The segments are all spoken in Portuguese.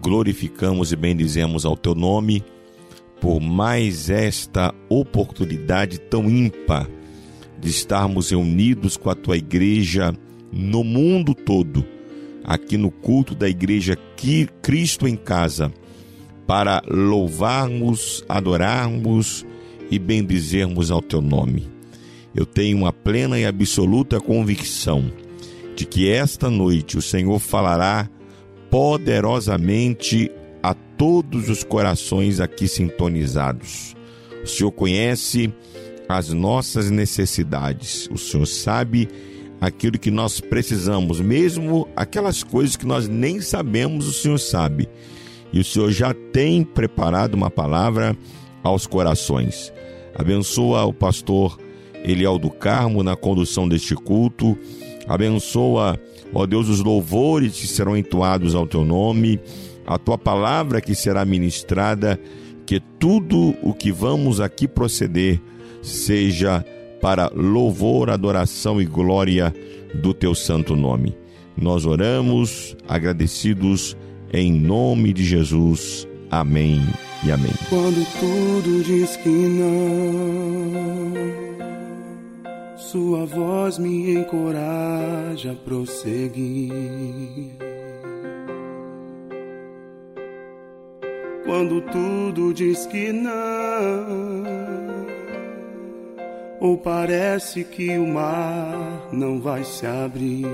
glorificamos e bendizemos ao teu nome por mais esta oportunidade tão ímpar de estarmos reunidos com a tua igreja no mundo todo, aqui no culto da igreja Cristo em Casa, para louvarmos, adorarmos e bendizermos ao teu nome. Eu tenho uma plena e absoluta convicção de que esta noite o Senhor falará poderosamente a todos os corações aqui sintonizados. O Senhor conhece as nossas necessidades, o Senhor sabe aquilo que nós precisamos, mesmo aquelas coisas que nós nem sabemos, o Senhor sabe. E o Senhor já tem preparado uma palavra aos corações. Abençoa o pastor Eliel do Carmo na condução deste culto. Abençoa Ó Deus, os louvores que serão entoados ao teu nome, a tua palavra que será ministrada, que tudo o que vamos aqui proceder seja para louvor, adoração e glória do teu santo nome. Nós oramos agradecidos em nome de Jesus. Amém e amém. Quando tudo diz que não sua voz me encoraja a prosseguir. Quando tudo diz que não, ou parece que o mar não vai se abrir.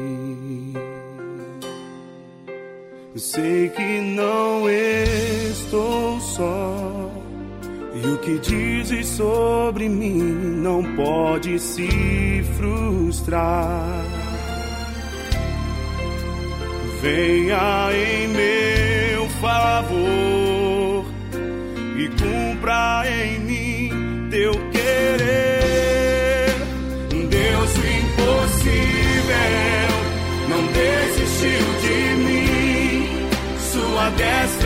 Sei que não estou só e o que dizes sobre mim não pode se frustrar. Venha em meu favor e cumpra em mim teu querer. Deus o impossível não desistiu de mim. Sua destra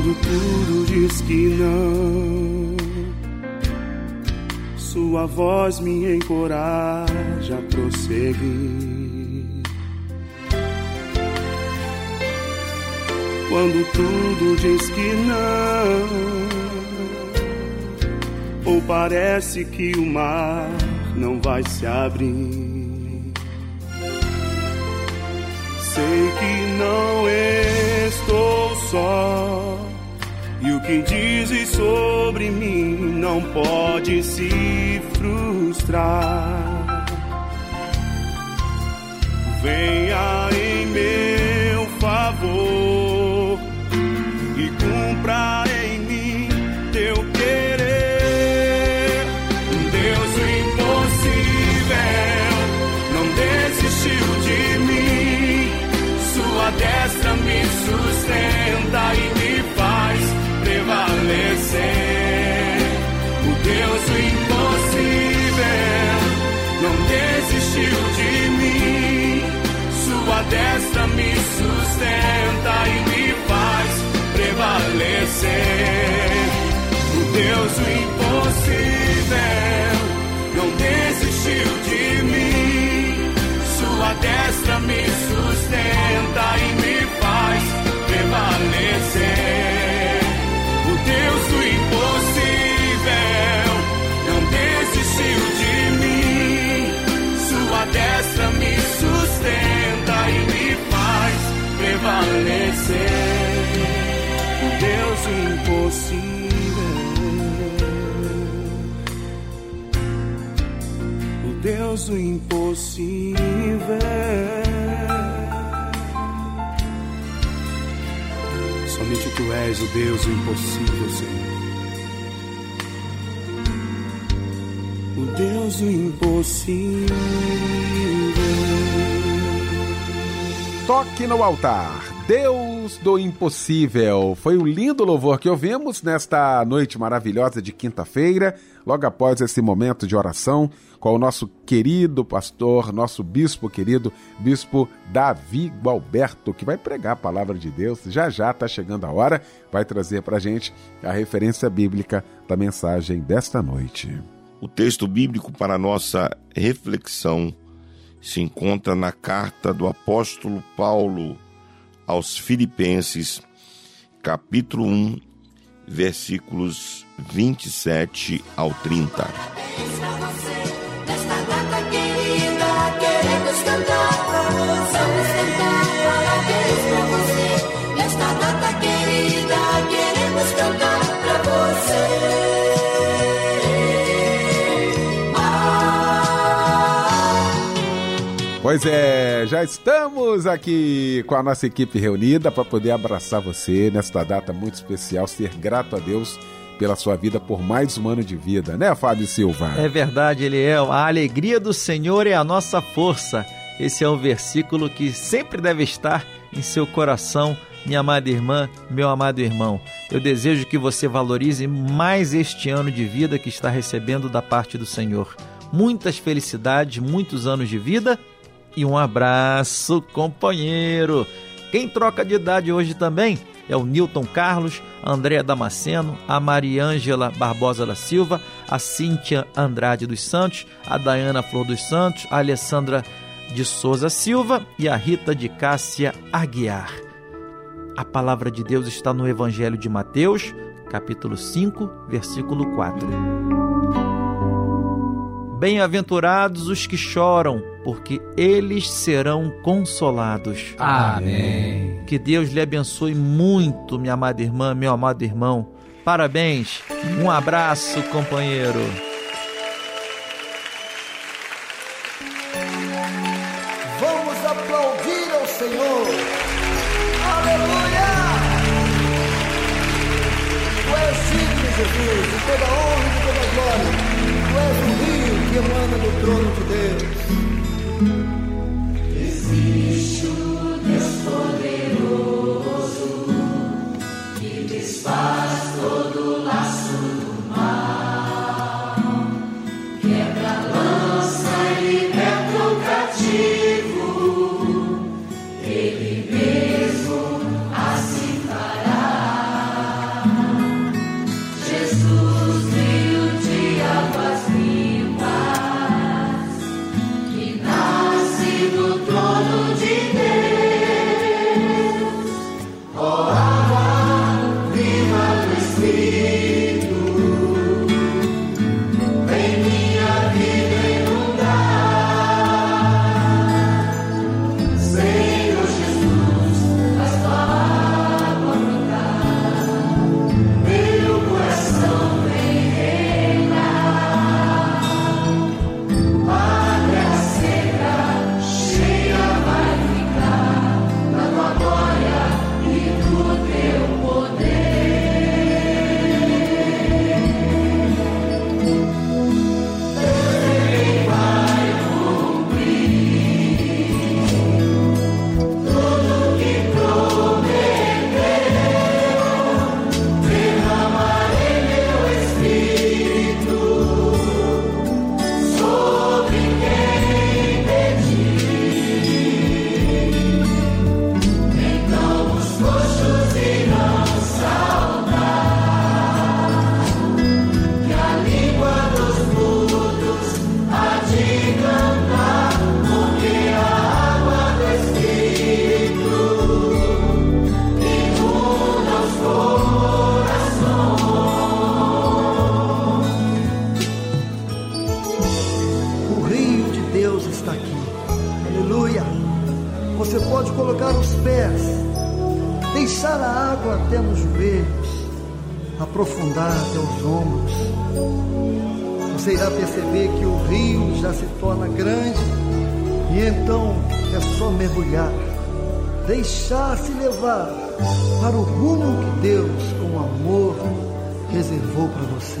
Quando tudo diz que não. Sua voz me encoraja a prosseguir. Quando tudo diz que não, ou parece que o mar não vai se abrir. Sei que não estou só. E o que dizes sobre mim não pode se frustrar. Venha Deus o impossível não desistiu de mim. Sua destra me sustenta e me faz prevalecer. O Deus do impossível não desistiu de mim. Sua destra me sustenta e me faz prevalecer. O Deus do impossível. Deus do impossível. Somente tu és o Deus do impossível, Senhor. O Deus do impossível. Toque no altar. Deus do impossível. Foi o lindo louvor que ouvimos nesta noite maravilhosa de quinta-feira, logo após esse momento de oração com o nosso querido pastor, nosso bispo querido, bispo Davi Gualberto, que vai pregar a palavra de Deus. Já já está chegando a hora, vai trazer para a gente a referência bíblica da mensagem desta noite. O texto bíblico para nossa reflexão se encontra na carta do apóstolo Paulo aos Filipenses, capítulo 1, versículos 27 ao 30. Parabéns pra você, nesta data querida, queremos cantar Pois é, já estamos aqui com a nossa equipe reunida para poder abraçar você nesta data muito especial, ser grato a Deus pela sua vida por mais um ano de vida, né, Fábio Silva? É verdade, Eliel. A alegria do Senhor é a nossa força. Esse é um versículo que sempre deve estar em seu coração, minha amada irmã, meu amado irmão. Eu desejo que você valorize mais este ano de vida que está recebendo da parte do Senhor. Muitas felicidades, muitos anos de vida e um abraço, companheiro. Quem troca de idade hoje também é o Newton Carlos, a Andréa Damasceno, a Mariângela Barbosa da Silva, a Cíntia Andrade dos Santos, a Dayana Flor dos Santos, a Alessandra de Souza Silva e a Rita de Cássia Aguiar. A palavra de Deus está no Evangelho de Mateus, capítulo 5, versículo 4. Bem-aventurados os que choram, porque eles serão consolados. Amém. Que Deus lhe abençoe muito, minha amada irmã, meu amado irmão. Parabéns, um abraço, companheiro. Vamos aplaudir ao Senhor. Aleluia! Tu és digno, Jesus, de toda honra e de toda glória. Tu és o rio que emana do trono de Deus. Para o rumo que Deus, com amor, reservou para você.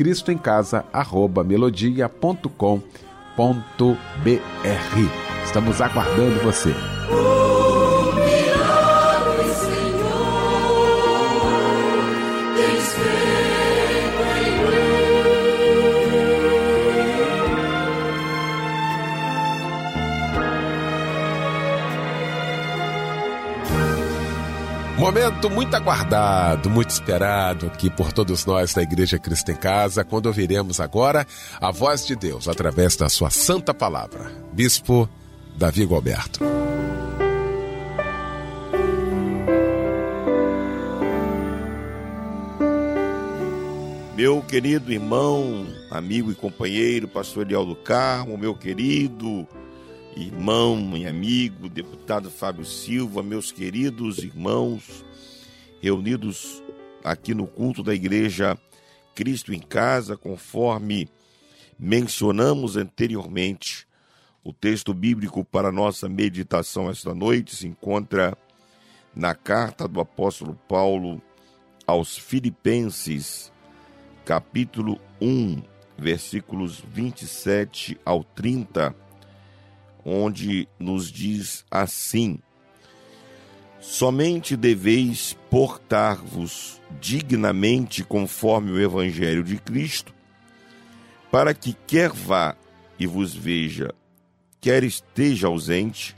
cristoemcasa@melodia.com.br. Estamos aguardando você. Momento muito aguardado, muito esperado aqui por todos nós da Igreja Cristo em Casa, quando ouviremos agora a voz de Deus através da sua santa palavra. Bispo Davi Gualberto. Meu querido irmão, amigo e companheiro, pastor Eliel do Carmo, meu querido irmão e amigo, deputado Fábio Silva, meus queridos irmãos, reunidos aqui no culto da igreja Cristo em Casa, conforme mencionamos anteriormente, O texto bíblico para nossa meditação esta noite se encontra na carta do apóstolo Paulo aos Filipenses, capítulo 1, versículos 27 ao 30, onde nos diz assim: Somente deveis portar-vos dignamente conforme o evangelho de Cristo, para que quer vá e vos veja, quer esteja ausente,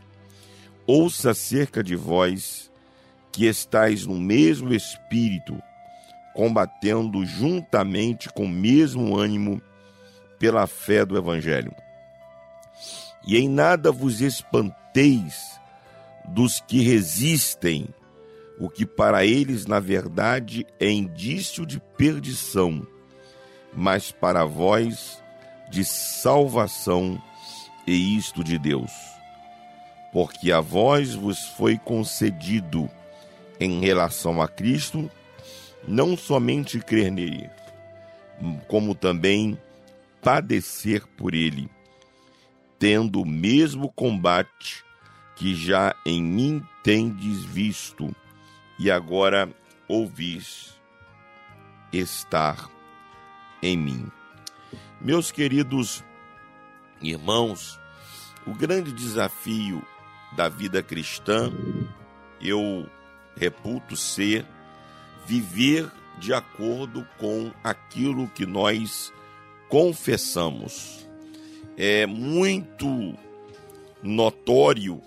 ouça acerca de vós que estáis no mesmo espírito, combatendo juntamente com o mesmo ânimo pela fé do Evangelho. E em nada vos espanteis dos que resistem, o que para eles, na verdade, é indício de perdição, mas para vós de salvação, e isto de Deus. Porque a vós vos foi concedido, em relação a Cristo, não somente crer nele, como também padecer por ele, tendo o mesmo combate que já em mim tendes visto e agora ouvis estar em mim. Meus queridos irmãos, o grande desafio da vida cristã, eu reputo ser viver de acordo com aquilo que nós confessamos. É muito notório,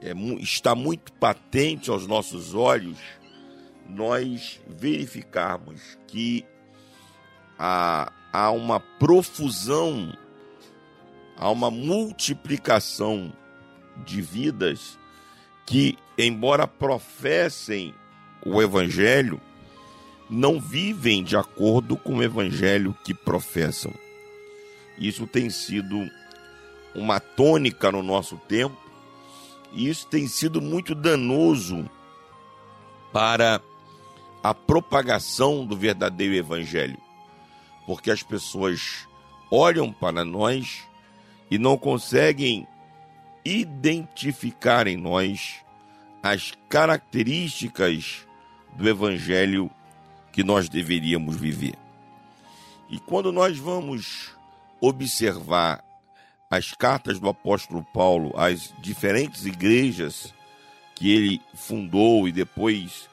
é, está muito patente aos nossos olhos nós verificarmos que há, há uma profusão, há uma multiplicação de vidas que, embora professem o Evangelho, não vivem de acordo com o evangelho que professam. Isso tem sido uma tônica no nosso tempo, e isso tem sido muito danoso para a propagação do verdadeiro evangelho, porque as pessoas olham para nós e não conseguem identificar em nós as características do evangelho que nós deveríamos viver. E quando nós vamos observar as cartas do apóstolo Paulo às diferentes igrejas que ele fundou e depois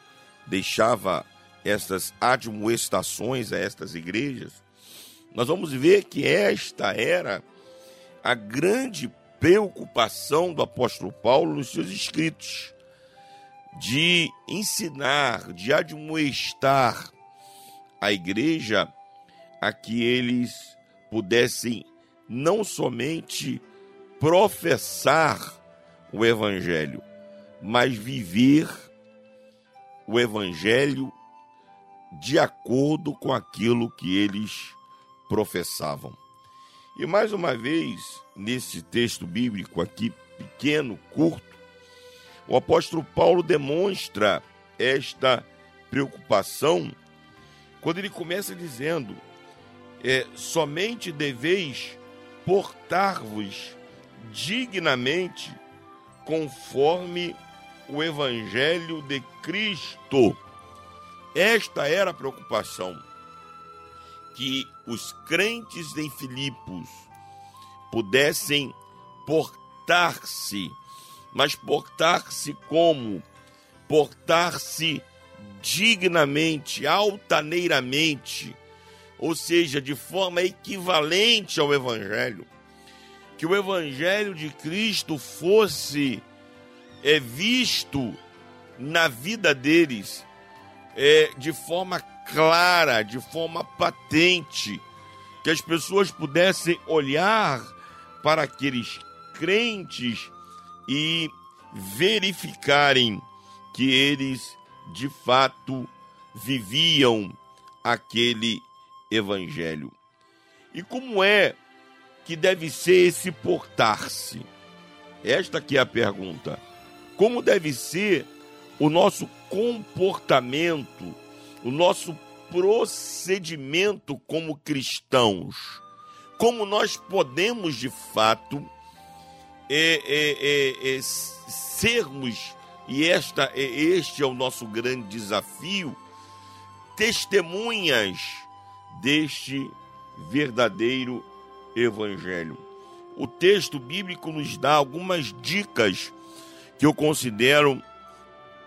deixava estas admoestações a estas igrejas, nós vamos ver que esta era a grande preocupação do apóstolo Paulo nos seus escritos de ensinar, de admoestar a igreja a que eles pudessem não somente professar o evangelho, mas viver o evangelho de acordo com aquilo que eles professavam. E mais uma vez, nesse texto bíblico aqui, pequeno, curto, o apóstolo Paulo demonstra esta preocupação quando ele começa dizendo: é, somente deveis portar-vos dignamente conforme o evangelho de Cristo. Esta era a preocupação que os crentes em Filipos pudessem portar-se mas portar-se como? Portar-se dignamente, altaneiramente, ou seja, de forma equivalente ao Evangelho. Que o Evangelho de Cristo fosse é, visto na vida deles é, de forma clara, de forma patente, que as pessoas pudessem olhar para aqueles crentes e verificarem que eles de fato viviam aquele evangelho. E como é que deve ser esse portar-se? Esta aqui é a pergunta. Como deve ser o nosso comportamento, o nosso procedimento como cristãos? Como nós podemos de fato é, é, é, é sermos, e esta, é, este é o nosso grande desafio, testemunhas deste verdadeiro evangelho. O texto bíblico nos dá algumas dicas que eu considero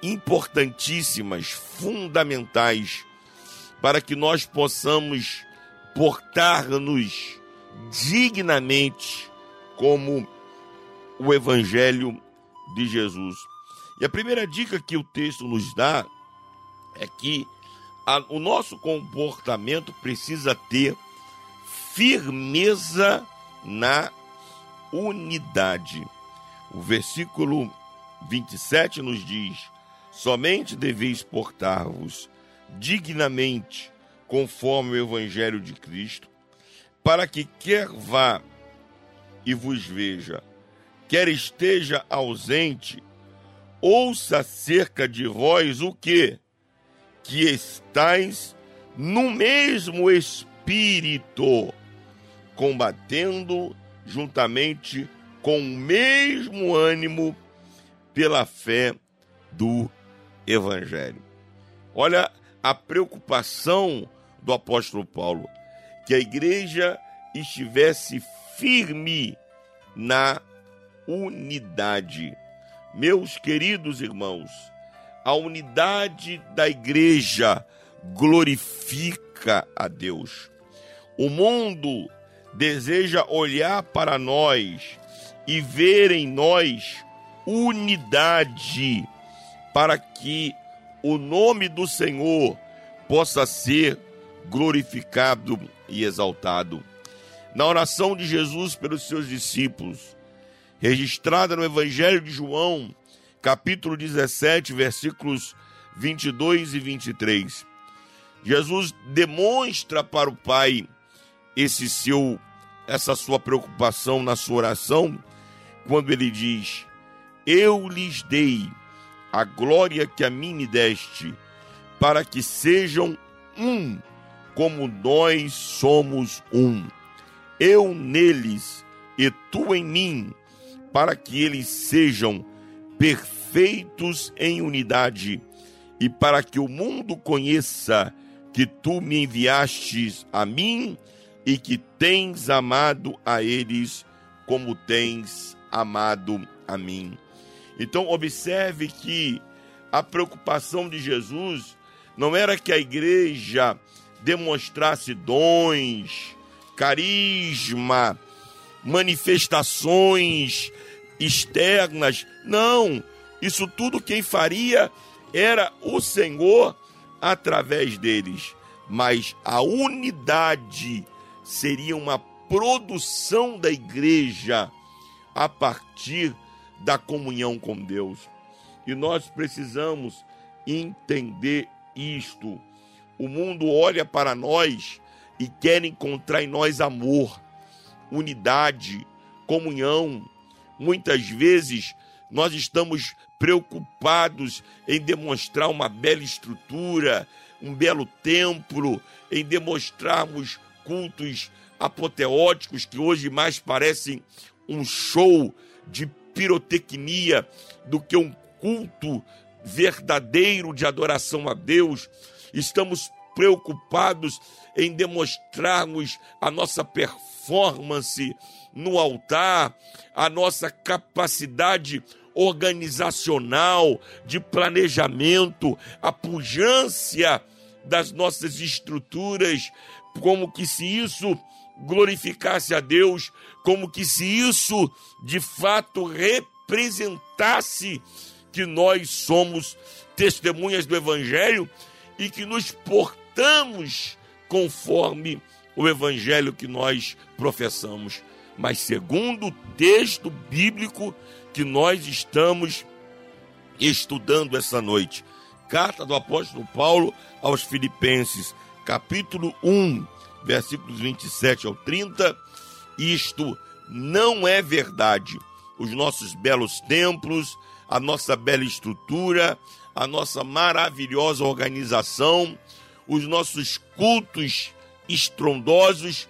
importantíssimas, fundamentais, para que nós possamos portar-nos dignamente como o Evangelho de Jesus. E a primeira dica que o texto nos dá é que a, o nosso comportamento precisa ter firmeza na unidade. O versículo 27 nos diz: Somente deveis portar-vos dignamente conforme o evangelho de Cristo, para que quer vá e vos veja, quer esteja ausente, ouça acerca de vós o que? Que estáis no mesmo espírito, combatendo juntamente com o mesmo ânimo pela fé do Evangelho. Olha a preocupação do apóstolo Paulo, que a igreja estivesse firme na unidade. Meus queridos irmãos, a unidade da igreja glorifica a Deus. O mundo deseja olhar para nós e ver em nós unidade para que o nome do Senhor possa ser glorificado e exaltado. Na oração de Jesus pelos seus discípulos, registrada no Evangelho de João, capítulo 17, versículos 22 e 23, Jesus demonstra para o Pai esse seu essa sua preocupação na sua oração quando ele diz: Eu lhes dei a glória que a mim me deste, para que sejam um, como nós somos um. Eu neles e tu em mim, para que eles sejam perfeitos em unidade, e para que o mundo conheça que tu me enviastes a mim e que tens amado a eles como tens amado a mim. Então, observe que a preocupação de Jesus não era que a igreja demonstrasse dons, carisma, manifestações externas. Não, isso tudo quem faria era o Senhor através deles. Mas a unidade seria uma produção da igreja a partir da comunhão com Deus. E nós precisamos entender isto. O mundo olha para nós e quer encontrar em nós amor, unidade, comunhão. Muitas vezes nós estamos preocupados em demonstrar uma bela estrutura, um belo templo, em demonstrarmos cultos apoteóticos que hoje mais parecem um show de pirotecnia do que um culto verdadeiro de adoração a Deus. Estamos preocupados em demonstrarmos a nossa performance no altar, a nossa capacidade organizacional, de planejamento, a pujança das nossas estruturas, como que se isso glorificasse a Deus, como que se isso de fato representasse que nós somos testemunhas do Evangelho e que nos portamos conforme o Evangelho que nós professamos. Mas segundo o texto bíblico que nós estamos estudando essa noite, carta do apóstolo Paulo aos Filipenses, capítulo 1, versículos 27 ao 30, isto não é verdade. Os nossos belos templos, a nossa bela estrutura, a nossa maravilhosa organização, os nossos cultos estrondosos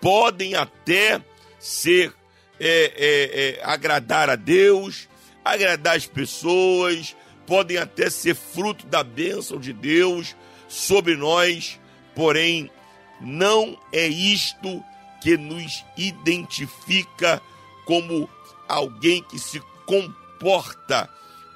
podem até ser é, é, é, agradar a Deus, agradar as pessoas, podem até ser fruto da bênção de Deus sobre nós, porém, não é isto que nos identifica como alguém que se comporta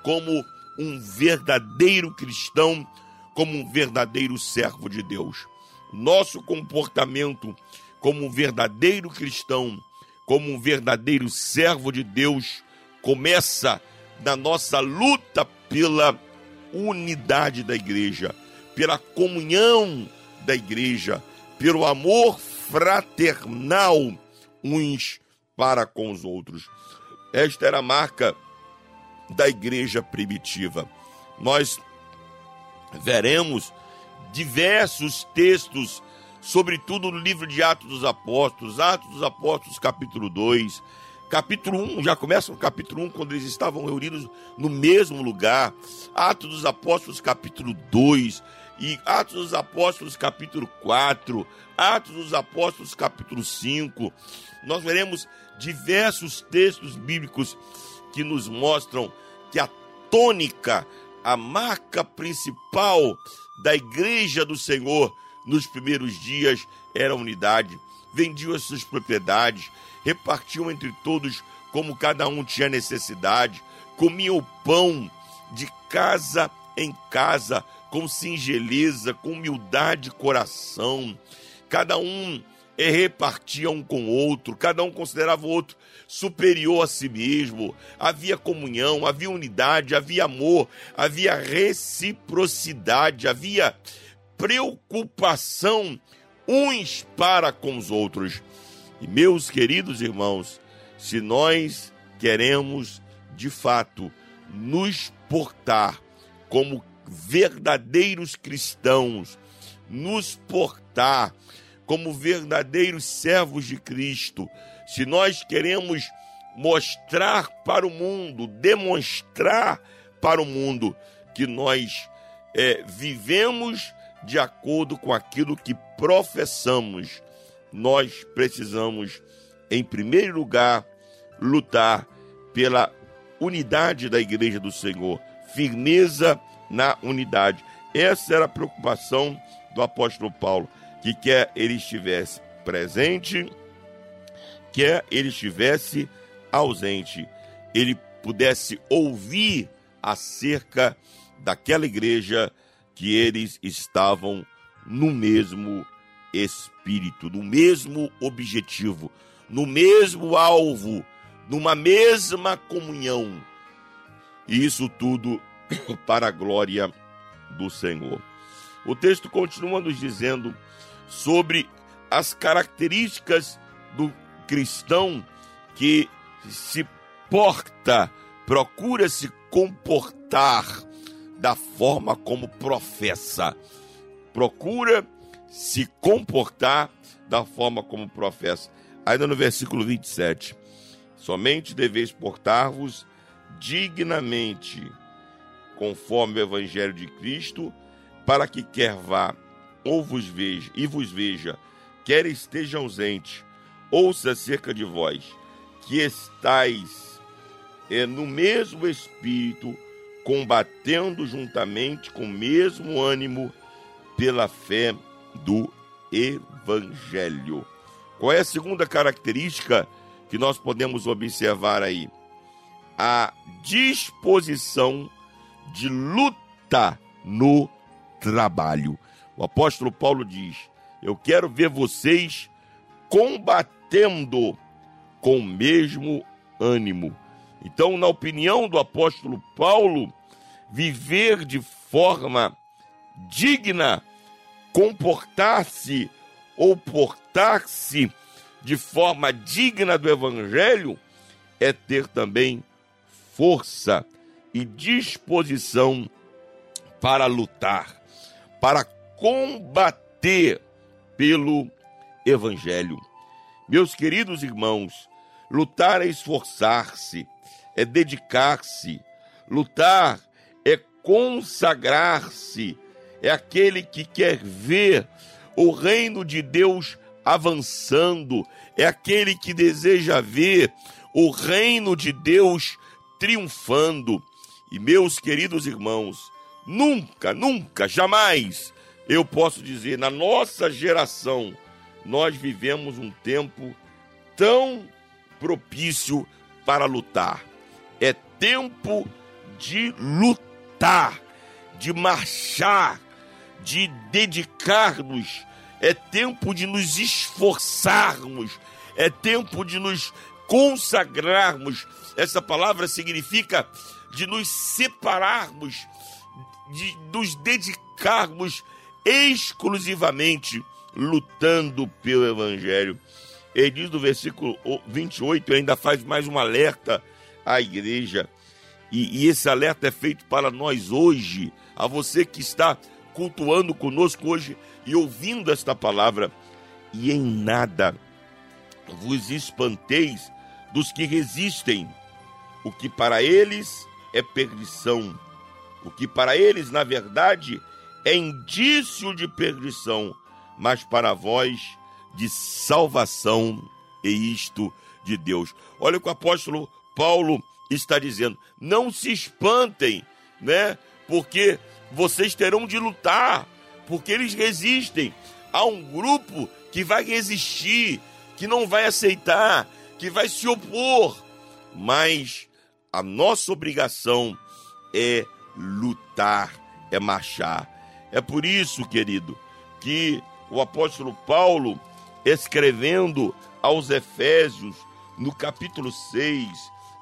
como um verdadeiro cristão, como um verdadeiro servo de Deus. Nosso comportamento como um verdadeiro cristão, como um verdadeiro servo de Deus, começa na nossa luta pela unidade da igreja, pela comunhão da igreja, pelo amor fraternal uns para com os outros. Esta era a marca da igreja primitiva. Nós veremos diversos textos, sobretudo no livro de Atos dos Apóstolos, Atos dos Apóstolos, capítulo 2, capítulo 1, já começa no capítulo 1, quando eles estavam reunidos no mesmo lugar, Atos dos Apóstolos, capítulo 2, e Atos dos Apóstolos, capítulo 4, Atos dos Apóstolos, capítulo 5. Nós veremos diversos textos bíblicos que nos mostram que a tônica, a marca principal da igreja do Senhor nos primeiros dias era a unidade. Vendiam as suas propriedades, repartiam entre todos como cada um tinha necessidade, comiam o pão de casa em casa, com singeleza, com humildade de coração. Cada um é, repartia um com o outro, cada um considerava o outro superior a si mesmo. Havia comunhão, havia unidade, havia amor, havia reciprocidade, havia preocupação uns para com os outros. E meus queridos irmãos, se nós queremos de fato nos portar como verdadeiros cristãos, nos portar como verdadeiros servos de Cristo, se nós queremos mostrar para o mundo, demonstrar para o mundo que nós é, vivemos de acordo com aquilo que professamos, nós precisamos, em primeiro lugar, lutar pela unidade da igreja do Senhor, firmeza na unidade. Essa era a preocupação do apóstolo Paulo, que quer ele estivesse presente, quer ele estivesse ausente, ele pudesse ouvir acerca daquela igreja que eles estavam no mesmo espírito, no mesmo objetivo, no mesmo alvo, numa mesma comunhão. E isso tudo para a glória do Senhor. O texto continua nos dizendo sobre as características do cristão que se porta, procura se comportar da forma como professa. Procura se comportar da forma como professa. Ainda no versículo 27. Somente deveis portar-vos dignamente conforme o evangelho de Cristo, para que quer vá ou vos veja e vos veja, quer esteja ausente, ouça acerca de vós, que estais é, no mesmo espírito, combatendo juntamente com o mesmo ânimo pela fé do evangelho. Qual é a segunda característica que nós podemos observar aí? A disposição de luta no trabalho. O apóstolo Paulo diz: Eu quero ver vocês combatendo com o mesmo ânimo. Então, na opinião do apóstolo Paulo, viver de forma digna, comportar-se ou portar-se de forma digna do evangelho é ter também força e disposição para lutar, para combater pelo Evangelho. Meus queridos irmãos, lutar é esforçar-se, é dedicar-se, lutar é consagrar-se, é aquele que quer ver o reino de Deus avançando, é aquele que deseja ver o reino de Deus triunfando. E meus queridos irmãos, nunca, nunca, jamais eu posso dizer, na nossa geração, nós vivemos um tempo tão propício para lutar. É tempo de lutar, de marchar, de dedicar-nos. É tempo de nos esforçarmos. É tempo de nos consagrarmos. Essa palavra significa de nos separarmos, de nos dedicarmos exclusivamente lutando pelo Evangelho. Ele diz no versículo 28, ainda faz mais um alerta à igreja. E, e, esse alerta é feito para nós hoje, a você que está cultuando conosco hoje e ouvindo esta palavra. E em nada vos espanteis dos que resistem, o que para eles é perdição, o que para eles, na verdade, é indício de perdição, mas para vós de salvação e isto de Deus. Olha o que o apóstolo Paulo está dizendo: não se espantem, né? Porque vocês terão de lutar, porque eles resistem. Há um grupo que vai resistir, que não vai aceitar, que vai se opor. Mas a nossa obrigação é lutar, é marchar. É por isso, querido, que o apóstolo Paulo, escrevendo aos Efésios, no capítulo 6,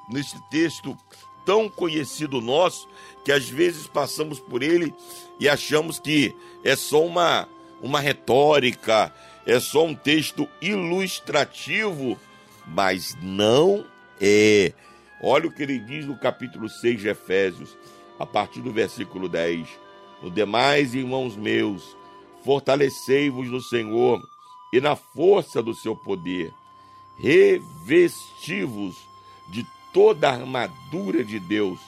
nesse texto tão conhecido nosso, que às vezes passamos por ele e achamos que é só uma, uma retórica, é só um texto ilustrativo, mas não é. Olha o que ele diz no capítulo 6 de Efésios, a partir do versículo 10. No demais, irmãos meus, fortalecei-vos no Senhor e na força do seu poder. Revesti-vos de toda a armadura de Deus,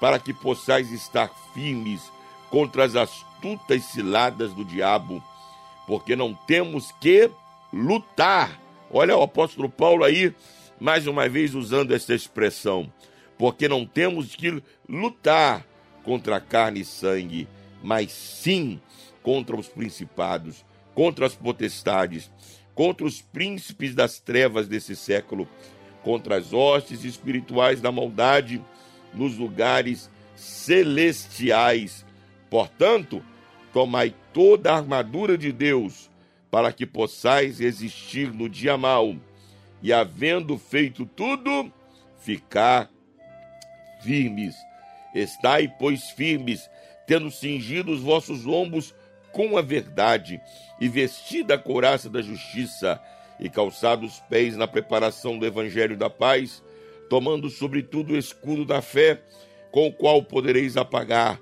para que possais estar firmes contra as astutas ciladas do diabo, porque não temos que lutar. Olha o apóstolo Paulo aí, mais uma vez usando essa expressão, porque não temos que lutar contra carne e sangue, mas sim contra os principados, contra as potestades, contra os príncipes das trevas desse século, contra as hostes espirituais da maldade nos lugares celestiais. Portanto, tomai toda a armadura de Deus, para que possais resistir no dia mau, e havendo feito tudo, ficar firmes. Estai, pois, firmes, tendo cingido os vossos lombos com a verdade, e vestida a couraça da justiça, e calçados os pés na preparação do evangelho da paz, tomando sobretudo o escudo da fé, com o qual podereis apagar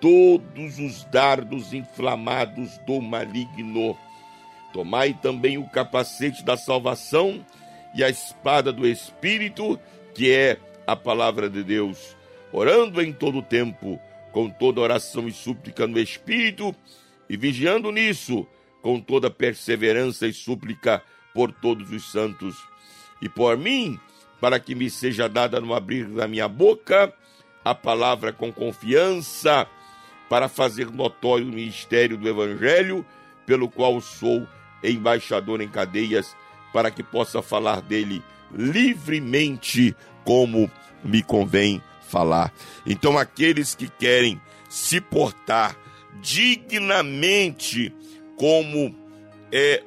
todos os dardos inflamados do maligno. Tomai também o capacete da salvação e a espada do Espírito, que é a palavra de Deus, orando em todo o tempo, com toda oração e súplica no Espírito, e vigiando nisso, com toda perseverança e súplica por todos os santos, e por mim, para que me seja dada no abrir da minha boca a palavra com confiança, para fazer notório o ministério do Evangelho, pelo qual sou embaixador em cadeias, para que possa falar dele livremente, como me convém falar. Então, aqueles que querem se portar dignamente como é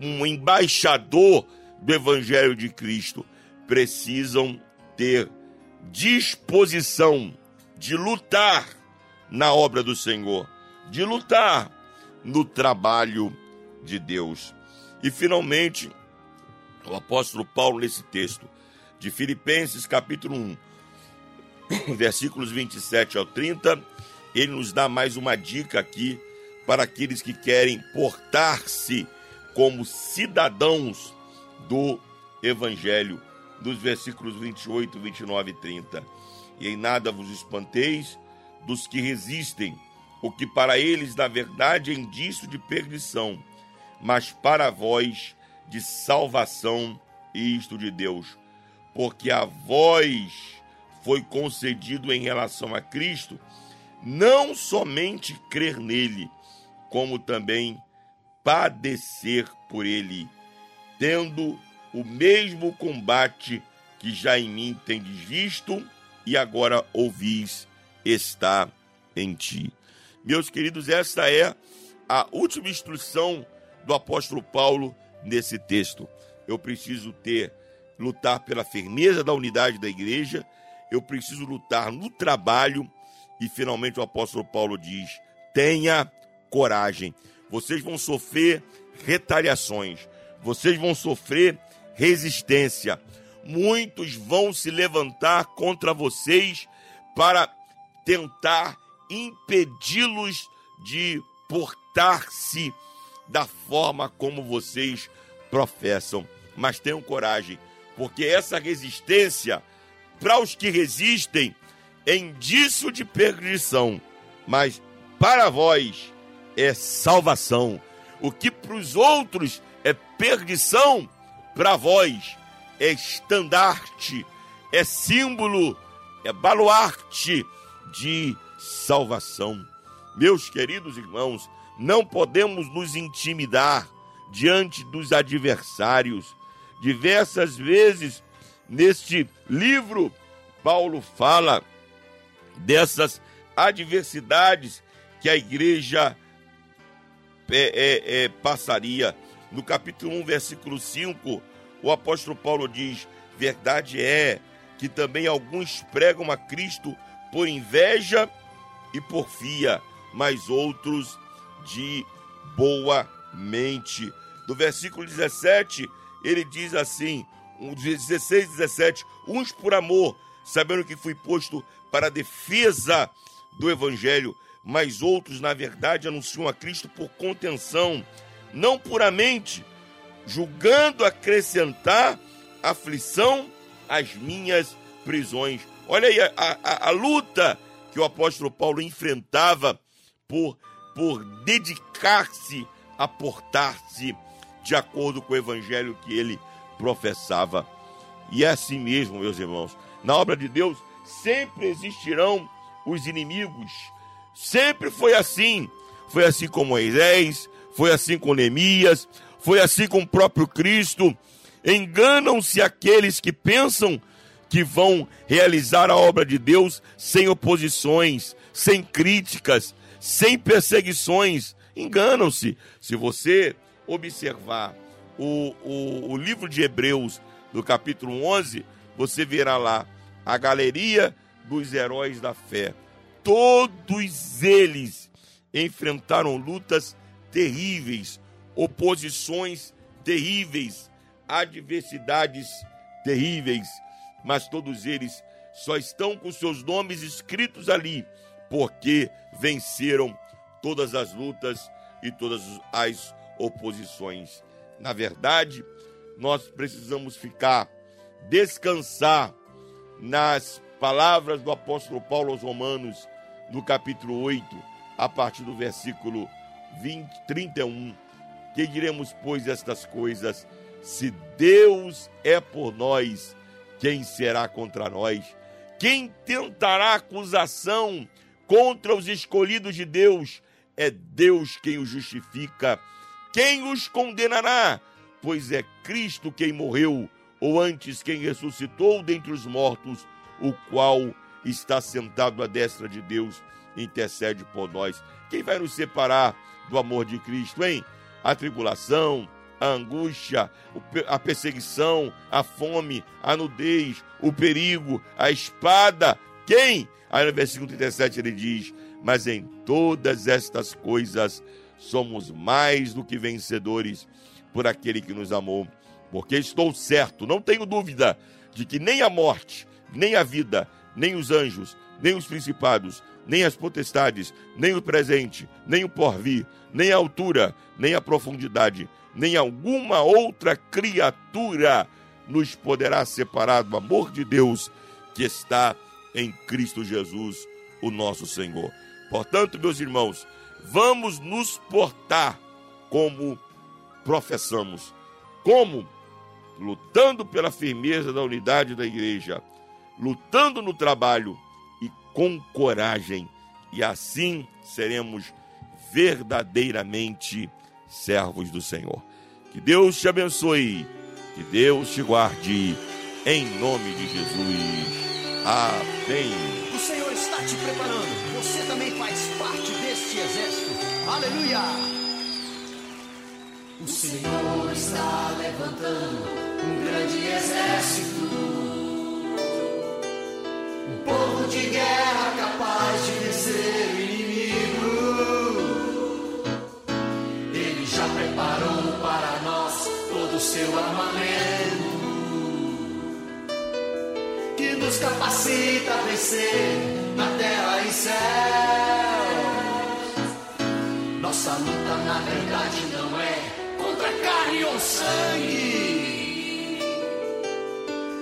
um embaixador do Evangelho de Cristo, precisam ter disposição de lutar na obra do Senhor, de lutar no trabalho de Deus. E finalmente, o apóstolo Paulo, nesse texto de Filipenses, capítulo 1, versículos 27 ao 30, ele nos dá mais uma dica aqui para aqueles que querem portar-se como cidadãos do Evangelho, dos versículos 28, 29 e 30. E em nada vos espanteis dos que resistem, o que para eles, na verdade, é indício de perdição, mas para vós de salvação, isto de Deus. Porque a vós foi concedido em relação a Cristo não somente crer nele, como também padecer por ele, tendo o mesmo combate que já em mim tendes visto e agora ouvis está em ti. Meus queridos, esta é a última instrução do apóstolo Paulo nesse texto. Eu preciso ter lutar pela firmeza da unidade da igreja, eu preciso lutar no trabalho e finalmente o apóstolo Paulo diz: tenha coragem. Vocês vão sofrer retaliações, vocês vão sofrer resistência. Muitos vão se levantar contra vocês para tentar impedi-los de portar-se da forma como vocês professam. Mas tenham coragem, porque essa resistência, para os que resistem, é indício de perdição, mas para vós é salvação. O que para os outros é perdição, para vós é estandarte, é símbolo, é baluarte de salvação. Meus queridos irmãos, não podemos nos intimidar diante dos adversários. Diversas vezes neste livro, Paulo fala dessas adversidades que a igreja é, é, é, passaria. No capítulo 1, versículo 5, o apóstolo Paulo diz: Verdade é que também alguns pregam a Cristo por inveja e porfia, mas outros de boa mente. No versículo 17, ele diz assim: 16 e 17, uns por amor, sabendo que fui posto para a defesa do evangelho, mas outros, na verdade, anunciam a Cristo por contenção, não puramente, julgando acrescentar aflição às minhas prisões. Olha aí a, a, a luta que o apóstolo Paulo enfrentava por, por dedicar-se a portar-se de acordo com o evangelho que ele professava. E é assim mesmo, meus irmãos. Na obra de Deus sempre existirão os inimigos. Sempre foi assim. Foi assim com Moisés, foi assim com Neemias, foi assim com o próprio Cristo. Enganam-se aqueles que pensam que vão realizar a obra de Deus sem oposições, sem críticas, sem perseguições. Enganam-se. Se você observar o, o, o livro de Hebreus, no capítulo 11, você verá lá a galeria dos heróis da fé. Todos eles enfrentaram lutas terríveis, oposições terríveis, adversidades terríveis, mas todos eles só estão com seus nomes escritos ali porque venceram todas as lutas e todas as oposições. Na verdade, nós precisamos ficar, descansar nas palavras do apóstolo Paulo aos Romanos, no capítulo 8, a partir do versículo 20, 31. Que diremos, pois, estas coisas? Se Deus é por nós, quem será contra nós? Quem tentará acusação contra os escolhidos de Deus? É Deus quem os justifica. Quem os condenará? Pois é Cristo quem morreu ou antes quem ressuscitou dentre os mortos, o qual está sentado à destra de Deus, intercede por nós. Quem vai nos separar do amor de Cristo, hein? A tribulação, a angústia, a perseguição, a fome, a nudez, o perigo, a espada. Quem? Aí no versículo 37 ele diz: Mas em todas estas coisas somos mais do que vencedores por aquele que nos amou porque estou certo, não tenho dúvida, de que nem a morte, nem a vida, nem os anjos, nem os principados, nem as potestades, nem o presente, nem o porvir, nem a altura, nem a profundidade, nem alguma outra criatura nos poderá separar do amor de Deus que está em Cristo Jesus, o nosso Senhor. Portanto, meus irmãos, vamos nos portar como professamos. Como? Lutando pela firmeza da unidade da igreja, lutando no trabalho e com coragem, e assim seremos verdadeiramente servos do Senhor. Que Deus te abençoe, que Deus te guarde, em nome de Jesus. Amém. O Senhor está te preparando. Aleluia! O Senhor está levantando um grande exército. Um povo de guerra capaz de vencer o inimigo. Ele já preparou para nós todo o seu armamento. Que nos capacita a vencer na terra e céus. Nossa luta, na verdade, não é contra carne ou sangue,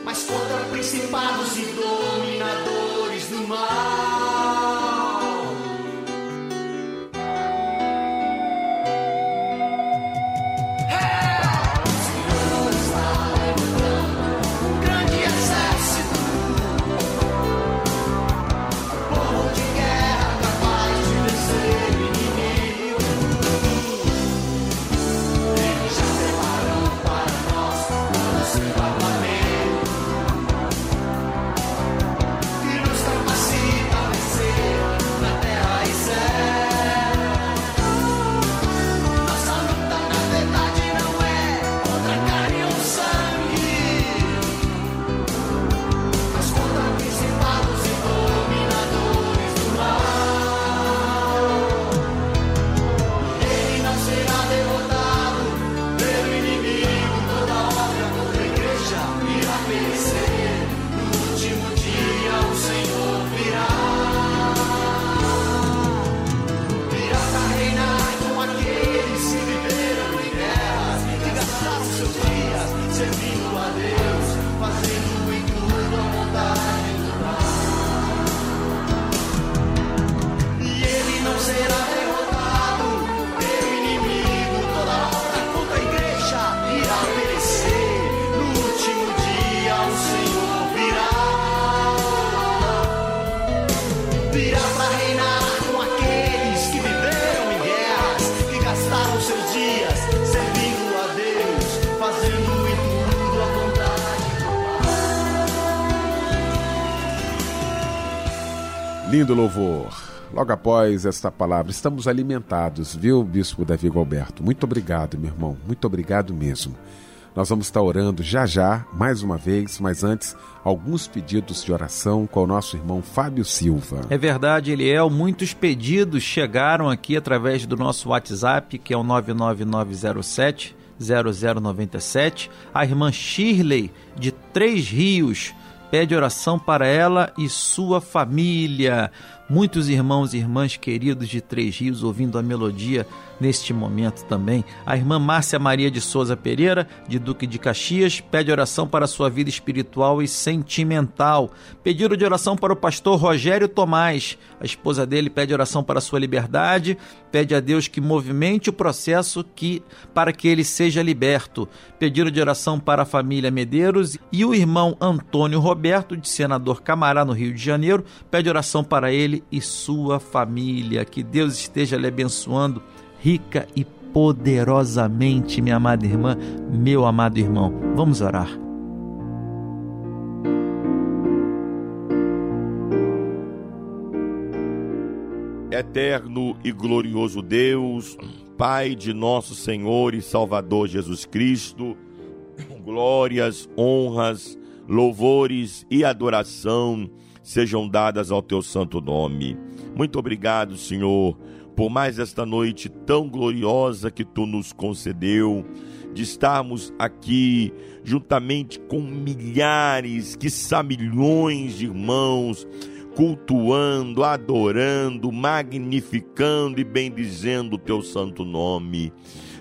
mas contra principados e dominadores do mal. Lindo louvor. Logo após esta palavra, estamos alimentados, viu, Bispo Davi Alberto? Muito obrigado, meu irmão. Muito obrigado mesmo. Nós vamos estar orando já já, mais uma vez, mas antes, alguns pedidos de oração com o nosso irmão Fábio Silva. É verdade, Eliel. Muitos pedidos chegaram aqui através do nosso WhatsApp, que é o 99907 0097. A irmã Shirley, de Três Rios, pede oração para ela e sua família. Muitos irmãos e irmãs queridos de Três Rios ouvindo a melodia neste momento também. A irmã Márcia Maria de Souza Pereira, de Duque de Caxias, pede oração para sua vida espiritual e sentimental. Pedido de oração para o pastor Rogério Tomás. A esposa dele pede oração para sua liberdade, pede a Deus que movimente o processo que para que ele seja liberto. Pedido de oração para a família Medeiros e o irmão Antônio Roberto, de Senador Camará, no Rio de Janeiro, pede oração para ele e sua família. Que Deus esteja lhe abençoando rica e poderosamente, minha amada irmã, meu amado irmão. Vamos orar. Eterno e glorioso Deus, Pai de nosso Senhor e Salvador Jesus Cristo, glórias, honras, louvores e adoração sejam dadas ao teu santo nome. Muito obrigado, Senhor, por mais esta noite tão gloriosa que tu nos concedeu, de estarmos aqui juntamente com milhares, quiçá milhões de irmãos, cultuando, adorando, magnificando e bendizendo o teu santo nome.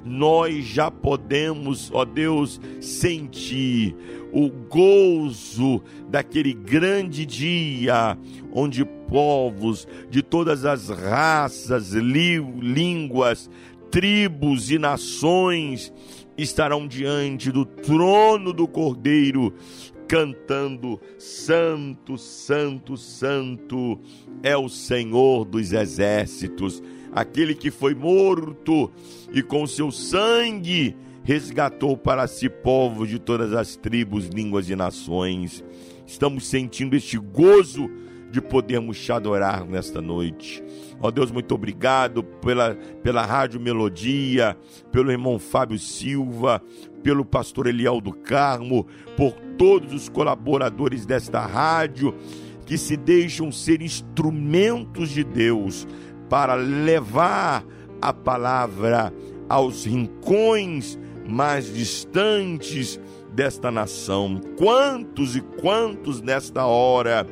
Nós já podemos, ó Deus, sentir o gozo daquele grande dia onde povos de todas as raças, línguas, tribos e nações estarão diante do trono do Cordeiro, cantando: Santo, Santo, Santo é o Senhor dos exércitos, aquele que foi morto e com seu sangue resgatou para si povos de todas as tribos, línguas e nações. Estamos sentindo este gozo de podermos te adorar nesta noite. Ó Deus, muito obrigado pela, pela Rádio Melodia, pelo irmão Fábio Silva, pelo pastor Eliel do Carmo, por todos os colaboradores desta rádio que se deixam ser instrumentos de Deus para levar a palavra aos rincões mais distantes desta nação. Quantos e quantos nesta hora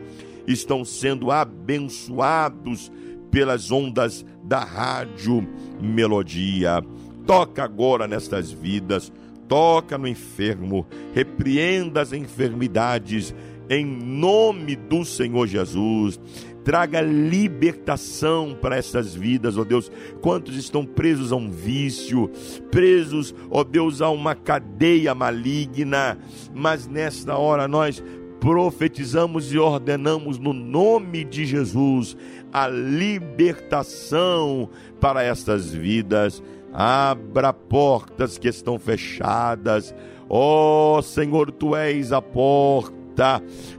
estão sendo abençoados pelas ondas da rádio Melodia. Toca agora nestas vidas, toca no enfermo, repreenda as enfermidades em nome do Senhor Jesus. Traga libertação para essas vidas, ó Deus. Quantos estão presos a um vício, presos, ó Deus, a uma cadeia maligna, mas nesta hora nós profetizamos e ordenamos no nome de Jesus a libertação para estas vidas. Abra portas que estão fechadas. Ó oh, Senhor, tu és a porta.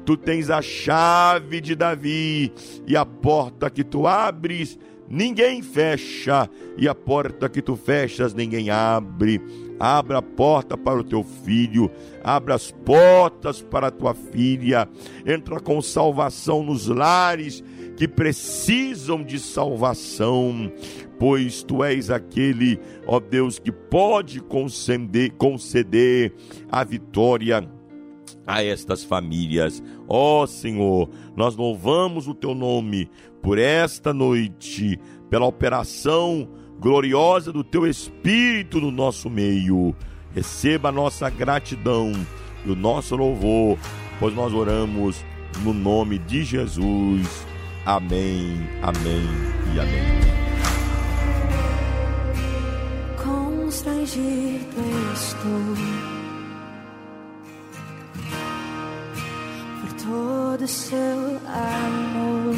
Tu tens a chave de Davi e a porta que tu abres, ninguém fecha, e a porta que tu fechas, ninguém abre. Abra a porta para o teu filho, abra as portas para a tua filha. Entra com salvação nos lares que precisam de salvação, pois tu és aquele, ó Deus, que pode conceder, conceder a vitória a estas famílias. Ó Senhor, nós louvamos o teu nome por esta noite, pela operação gloriosa do teu Espírito no nosso meio. Receba a nossa gratidão e o nosso louvor, pois nós oramos no nome de Jesus. Amém, amém e amém. Constrangido estou todo seu amor.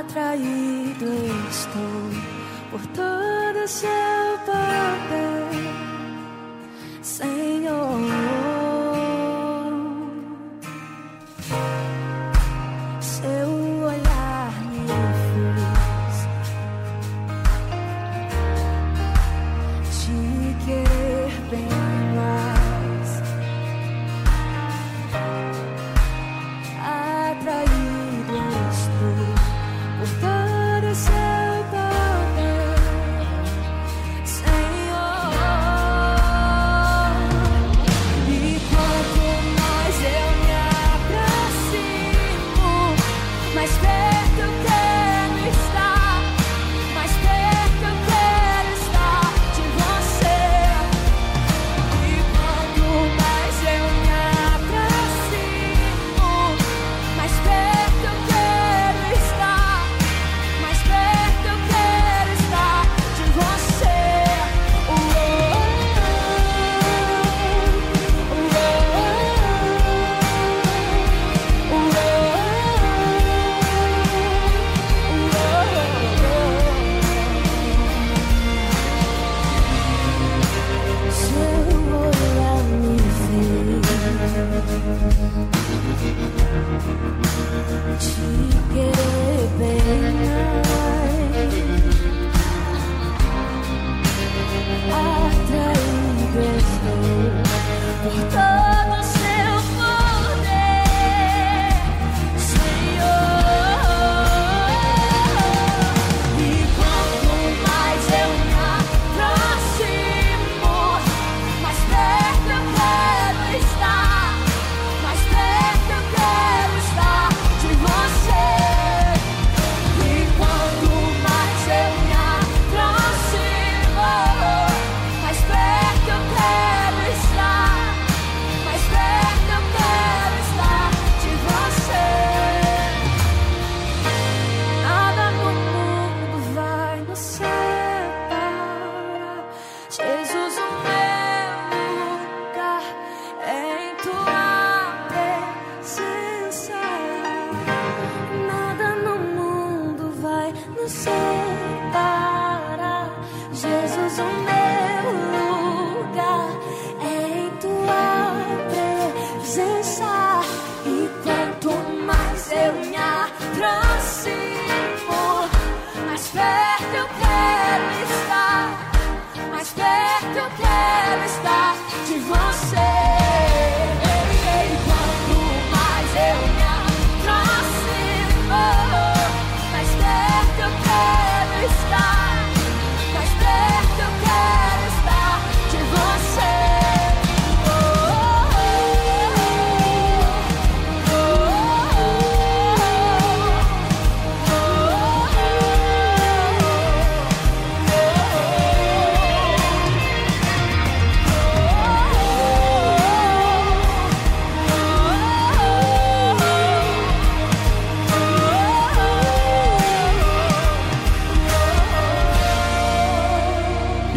Atraído estou por todo seu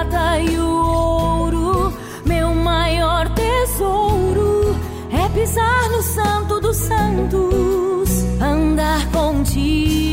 Prata e o ouro, meu maior tesouro é pisar no santo dos santos, andar contigo,